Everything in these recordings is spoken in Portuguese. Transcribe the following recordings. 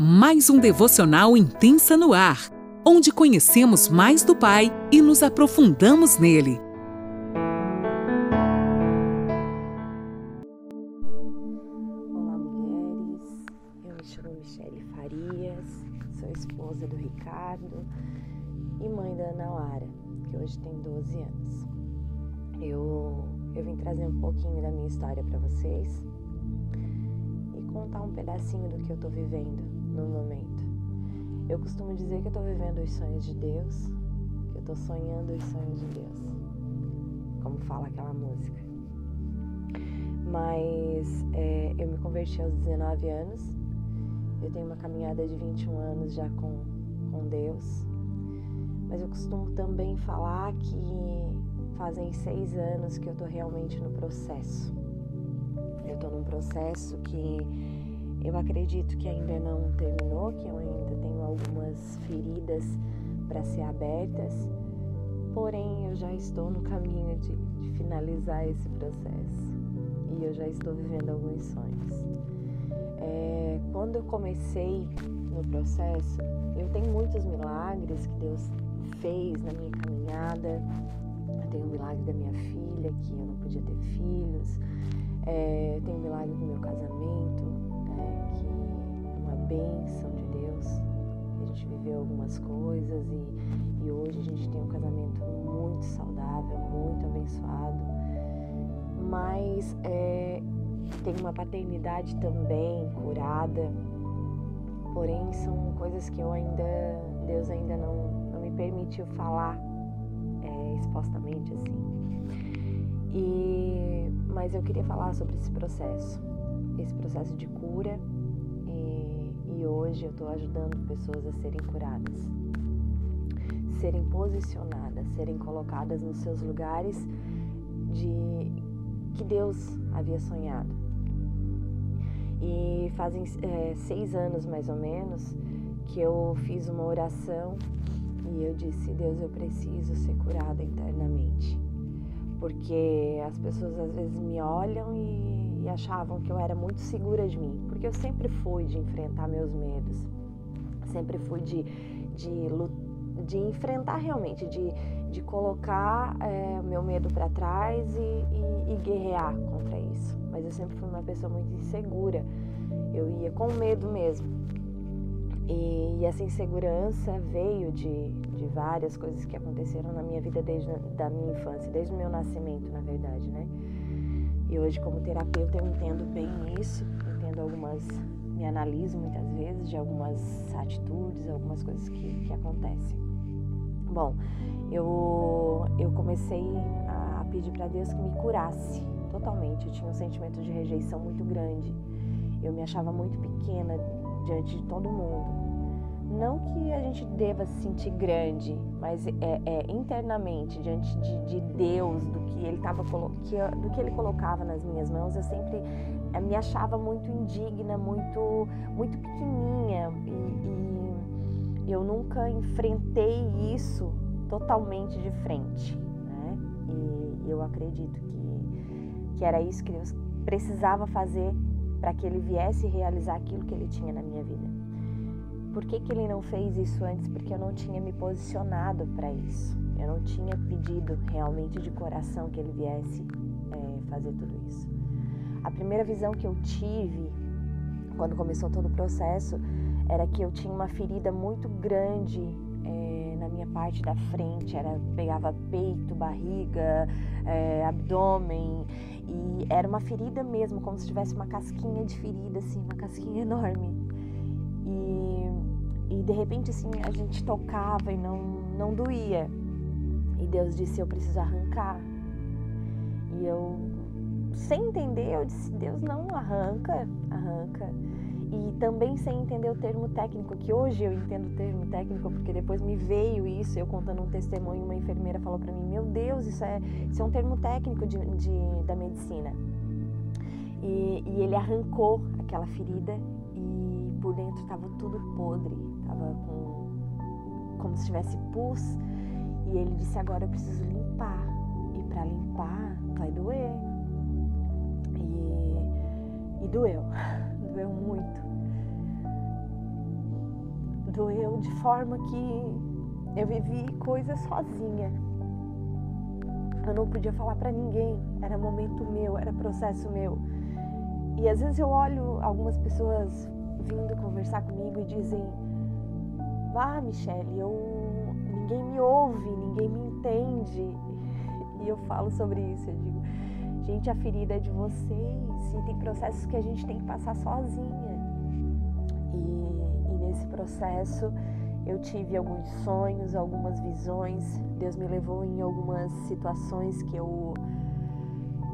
mais um devocional intensa no ar, onde conhecemos mais do Pai e nos aprofundamos nele. Olá, mulheres. Eu me chamo Michele Farias, sou esposa do Ricardo e mãe da Ana Lara, que hoje tem 12 anos. Eu, eu vim trazer um pouquinho da minha história para vocês e contar um pedacinho do que eu tô vivendo no momento. Eu costumo dizer que eu estou vivendo os sonhos de Deus, que eu estou sonhando os sonhos de Deus, como fala aquela música. Mas é, eu me converti aos 19 anos, eu tenho uma caminhada de 21 anos já com, com Deus, mas eu costumo também falar que fazem seis anos que eu estou realmente no processo. Eu estou num processo que eu acredito que ainda não terminou, que eu ainda tenho algumas feridas para ser abertas, porém eu já estou no caminho de, de, finalizar esse processo e eu já estou vivendo alguns sonhos. É, quando eu comecei no processo, eu tenho muitos milagres que Deus fez na minha caminhada. Eu tenho o milagre da minha filha, que eu não podia ter filhos. É, tenho o milagre do meu casamento, bênção de Deus. A gente viveu algumas coisas e, e hoje a gente tem um casamento muito saudável, muito abençoado. Mas é, tem uma paternidade também curada. Porém, são coisas que eu ainda, Deus ainda não, não me permitiu falar é, expostamente assim. E, mas eu queria falar sobre esse processo, esse processo de cura e hoje eu estou ajudando pessoas a serem curadas, serem posicionadas, serem colocadas nos seus lugares de que Deus havia sonhado. E fazem é, seis anos mais ou menos que eu fiz uma oração e eu disse: Deus, eu preciso ser curada internamente. Porque as pessoas às vezes me olham e e achavam que eu era muito segura de mim, porque eu sempre fui de enfrentar meus medos, sempre fui de, de, de enfrentar realmente, de, de colocar é, meu medo para trás e, e, e guerrear contra isso. Mas eu sempre fui uma pessoa muito insegura, eu ia com medo mesmo. E, essa insegurança veio de, de várias coisas que aconteceram na minha vida desde da minha infância, desde o meu nascimento, na verdade, né? E hoje, como terapeuta, eu entendo bem isso, entendo algumas, me analiso muitas vezes de algumas atitudes, algumas coisas que, que acontecem. Bom, eu, eu comecei a pedir para Deus que me curasse totalmente. Eu tinha um sentimento de rejeição muito grande. Eu me achava muito pequena diante de todo mundo. Não que a gente deva se sentir grande, mas é, é internamente diante de, de, Deus, do que ele tava do que ele colocava nas minhas mãos, eu sempre é, me achava muito indigna, muito muito pequenininha e, e eu nunca enfrentei isso totalmente de frente, né? E eu acredito que que era isso que Deus precisava fazer para que ele viesse realizar aquilo que ele tinha na minha vida. Por que, que ele não fez isso antes? Porque eu não tinha me posicionado para isso. Eu não tinha pedido realmente de coração que ele viesse é, fazer tudo isso. A primeira visão que eu tive quando começou todo o processo era que eu tinha uma ferida muito grande é, na minha parte da frente, era pegava peito, barriga, é, abdômen e era uma ferida mesmo, como se tivesse uma casquinha de ferida, assim, uma casquinha enorme. E, e de repente assim a gente tocava e não, não doía. E Deus disse: Eu preciso arrancar. E eu, sem entender, eu disse: Deus não arranca, arranca. E também sem entender o termo técnico, que hoje eu entendo o termo técnico, porque depois me veio isso, eu contando um testemunho, uma enfermeira falou para mim: Meu Deus, isso é, isso é um termo técnico de, de da medicina. E, e ele arrancou aquela ferida por dentro estava tudo podre, estava com como se tivesse pus. E ele disse: Agora eu preciso limpar. E para limpar vai doer. Doeu, doeu muito. doeu de forma que eu vivi coisas sozinha. Eu não podia falar para ninguém, era momento meu, era processo meu. E às vezes eu olho algumas pessoas vindo conversar comigo e dizem: "Ah, Michelle, eu ninguém me ouve, ninguém me entende". E eu falo sobre isso, eu digo: "Gente, a ferida é de vocês, e tem processos que a gente tem que passar sozinha". E, e nesse processo eu tive alguns sonhos, algumas visões. Deus me levou em algumas situações que eu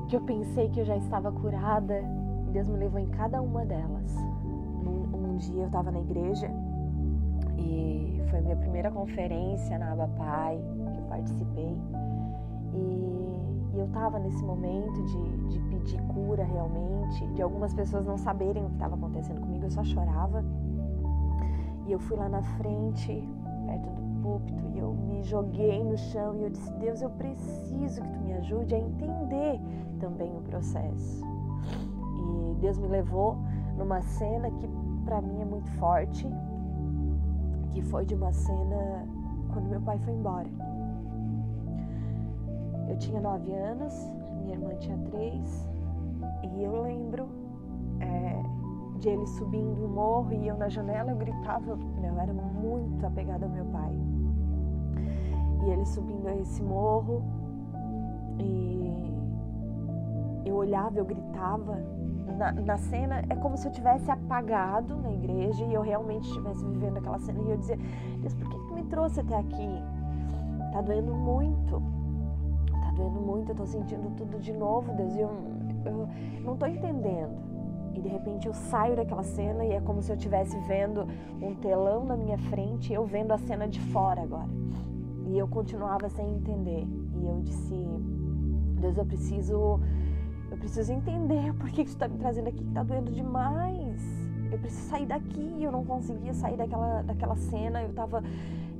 que eu pensei que eu já estava curada. Deus me levou em cada uma delas. Um, um dia eu estava na igreja e foi minha primeira conferência na Aba Pai que eu participei. E, e eu estava nesse momento de, de pedir cura realmente, de algumas pessoas não saberem o que estava acontecendo comigo, eu só chorava. E eu fui lá na frente, perto do púlpito, e eu me joguei no chão e eu disse: Deus, eu preciso que tu me ajude a entender também o processo. E Deus me levou numa cena que para mim é muito forte, que foi de uma cena quando meu pai foi embora. Eu tinha nove anos, minha irmã tinha três, e eu lembro é, de ele subindo o morro e eu na janela eu gritava, eu era muito apegada ao meu pai. E ele subindo esse morro e eu olhava, eu gritava. Na, na, cena é como se eu tivesse apagado na igreja e eu realmente estivesse vivendo aquela cena e eu dizia, Deus, por que, que me trouxe até aqui? Tá doendo muito, doendo muito, eu tô sentindo tudo de novo, Deus, eu, eu não tô entendendo. E de repente eu saio daquela cena e é como se eu estivesse vendo um telão na minha frente eu vendo a cena de fora agora. E eu continuava sem entender. E eu disse: Deus, eu preciso. Eu preciso entender por que, tu está me trazendo aqui, que está doendo demais. Eu preciso sair daqui. Eu não conseguia sair daquela, daquela cena. Eu estava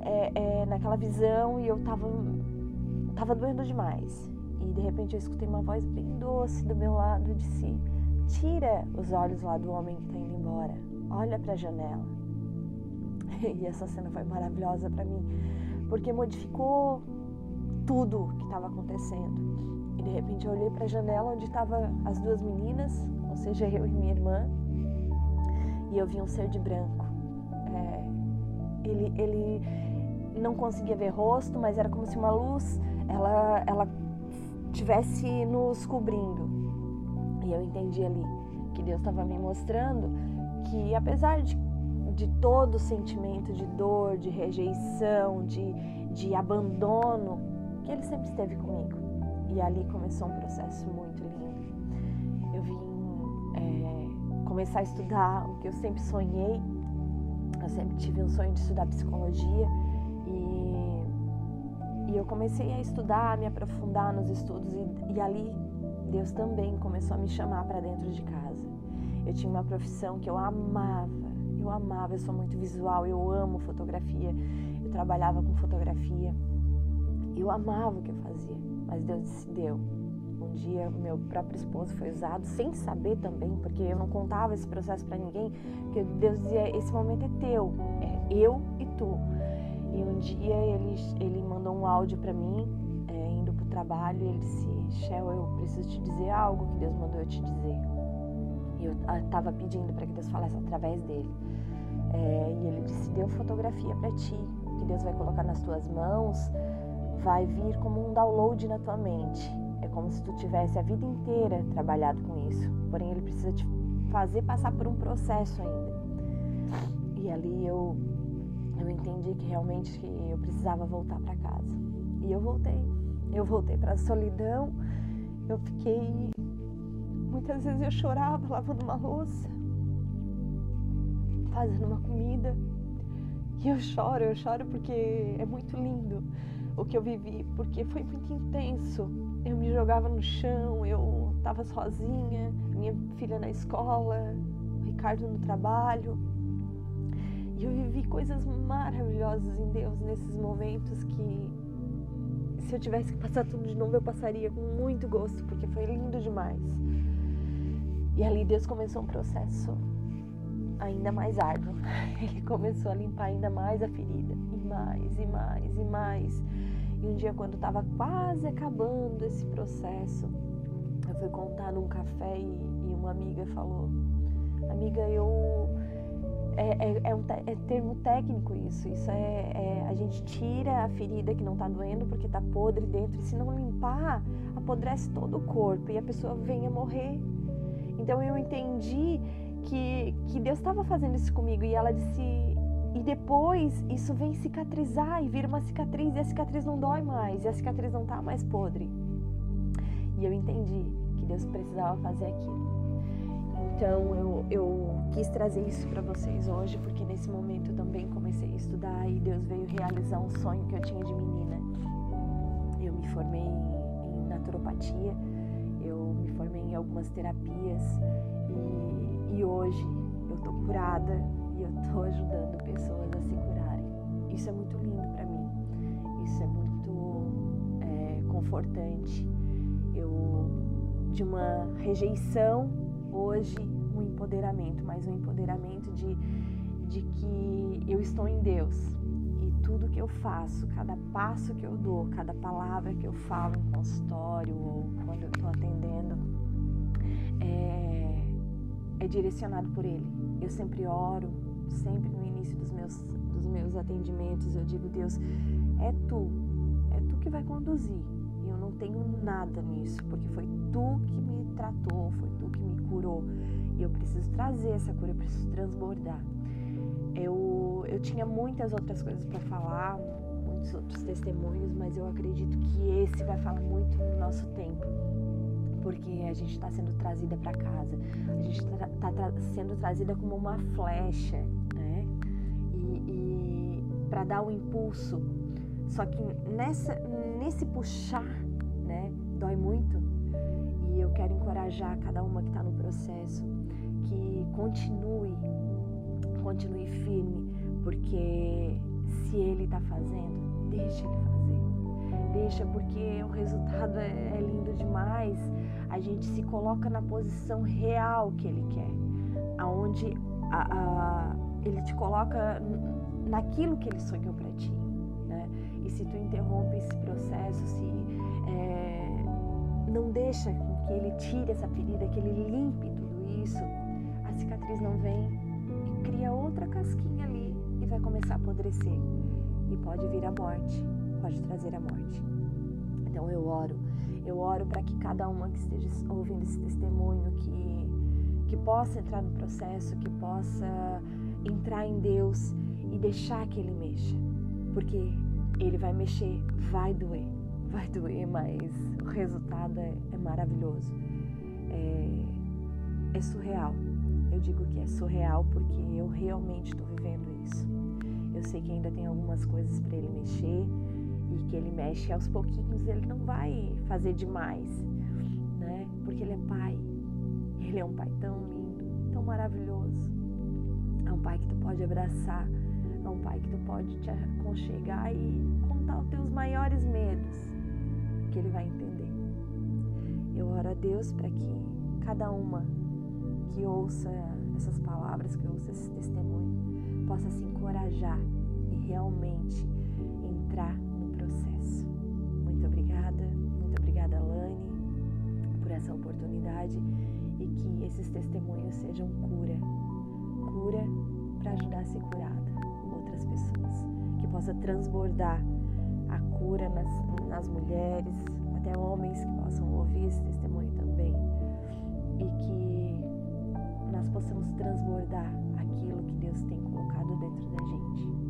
é, é, naquela visão e eu estava tava doendo demais. E de repente eu escutei uma voz bem doce do meu lado e disse: Tira os olhos lá do homem que está indo embora. Olha para a janela. E essa cena foi maravilhosa para mim, porque modificou tudo que estava acontecendo. E de repente eu olhei para a janela onde estavam as duas meninas, ou seja, eu e minha irmã, e eu vi um ser de branco. É, ele, ele não conseguia ver rosto, mas era como se uma luz ela, ela tivesse nos cobrindo. E eu entendi ali que Deus estava me mostrando que apesar de, de todo o sentimento de dor, de rejeição, de, de abandono, que Ele sempre esteve comigo. E ali começou um processo muito lindo. Eu vim é, começar a estudar o que eu sempre sonhei. Eu sempre tive um sonho de estudar psicologia e, e eu comecei a estudar, a me aprofundar nos estudos e, e ali Deus também começou a me chamar para dentro de casa. Eu tinha uma profissão que eu amava, eu amava, eu sou muito visual, eu amo fotografia, eu trabalhava com fotografia, eu amava o que eu fazia, mas Deus disse: deu. Um dia, meu próprio esposo foi usado, sem saber também, porque eu não contava esse processo para ninguém, porque Deus dizia: esse momento é teu, é eu e tu. E um dia ele, ele mandou um áudio para mim, é, indo para o trabalho, e ele disse: Shell, eu preciso te dizer algo que Deus mandou eu te dizer. E eu estava pedindo para que Deus falasse através dele. É, e ele disse: Deu fotografia para ti, que Deus vai colocar nas tuas mãos, vai vir como um download na tua mente. É como se tu tivesse a vida inteira trabalhado com isso. Porém, ele precisa te fazer passar por um processo ainda. E ali eu, eu entendi que realmente eu precisava voltar para casa. E eu voltei. Eu voltei para a solidão. Eu fiquei. Muitas vezes eu chorava lavando uma louça, fazendo uma comida. E eu choro, eu choro porque é muito lindo o que eu vivi, porque foi muito intenso. Eu me jogava no chão, eu estava sozinha, minha filha na escola, o Ricardo no trabalho. E eu vivi coisas maravilhosas em Deus nesses momentos que se eu tivesse que passar tudo de novo, eu passaria com muito gosto, porque foi lindo demais. E ali Deus começou um processo ainda mais árduo. Ele começou a limpar ainda mais a ferida, e mais, e mais, e mais. E um dia, quando estava quase acabando esse processo, eu fui contar num café e, e uma amiga falou: Amiga, eu. É, é, é, um é termo técnico isso. Isso é, é, A gente tira a ferida que não está doendo porque está podre dentro. E se não limpar, apodrece todo o corpo e a pessoa vem a morrer. Então eu entendi que, que Deus estava fazendo isso comigo e ela disse e depois isso vem cicatrizar e vira uma cicatriz e a cicatriz não dói mais e a cicatriz não tá mais podre. E eu entendi que Deus precisava fazer aquilo. Então eu, eu quis trazer isso para vocês hoje porque nesse momento eu também comecei a estudar e Deus veio realizar um sonho que eu tinha de menina. Eu me formei em, naturopatia, eu me formei em algumas terapias e, e hoje eu tô curada e eu tô ajudando pessoas a se curarem. Isso é muito lindo para mim. Isso é muito é, confortante. Eu de uma rejeição hoje um empoderamento, mas um empoderamento de de que eu estou em Deus e tudo que eu faço, cada passo que eu dou, cada palavra que eu falo em consultório ou quando eu estou atendendo, é, é direcionado por Ele. Eu sempre oro, sempre no início dos meus, dos meus atendimentos, eu digo, Deus, é Tu, é Tu que vai conduzir. Eu não tenho nada nisso, porque foi Tu que me tratou, foi curou. E eu preciso trazer essa cura, eu preciso transbordar. Eu, eu tinha muitas outras coisas para falar, muitos outros testemunhos, mas eu acredito que esse vai falar muito no nosso tempo porque a gente está sendo trazida para casa, a gente está tá, tá sendo trazida como uma flecha, né? E, e para dar o um impulso. Só que nessa, nesse puxar, né, dói muito. Eu quero encorajar cada uma que está no processo que continue, continue firme, porque se ele está fazendo, deixa ele fazer deixa porque o resultado é, é lindo demais. A gente se coloca na posição real que ele quer, aonde a, a, ele te coloca naquilo que ele sonhou para ti. Né? E se tu interrompe esse processo, se é, deixa que ele tire essa ferida, que ele limpe tudo isso, a cicatriz não vem e cria outra casquinha ali e vai começar a apodrecer. E pode vir a morte pode trazer a morte. Então eu oro, eu oro para que cada uma que esteja ouvindo esse testemunho, que, que possa entrar no processo, que possa entrar em Deus e deixar que Ele mexa. Porque Ele vai mexer, vai doer, vai doer, mas o resultado é, é maravilhoso. É, é surreal. Eu digo que é surreal porque eu realmente estou vivendo isso. Eu sei que ainda tem algumas coisas para ele mexer, e que ele mexe aos pouquinhos, ele não vai fazer demais, né? Porque ele é pai. Ele é um pai tão lindo, tão maravilhoso. É um pai que tu pode abraçar, é um pai que tu pode te aconchegar e contar os teus maiores medos, que ele vai entender. Eu oro a Deus para que cada uma que ouça essas palavras, que ouça esse testemunho, possa se encorajar e realmente entrar processo. Muito obrigada, muito obrigada, Lani, por essa oportunidade e que esses testemunhos sejam cura cura para ajudar a ser curada outras pessoas. Que possa transbordar a cura nas, nas mulheres, até homens que possam ouvir esse testemunho também e que nós possamos transbordar aquilo que Deus tem colocado dentro da gente.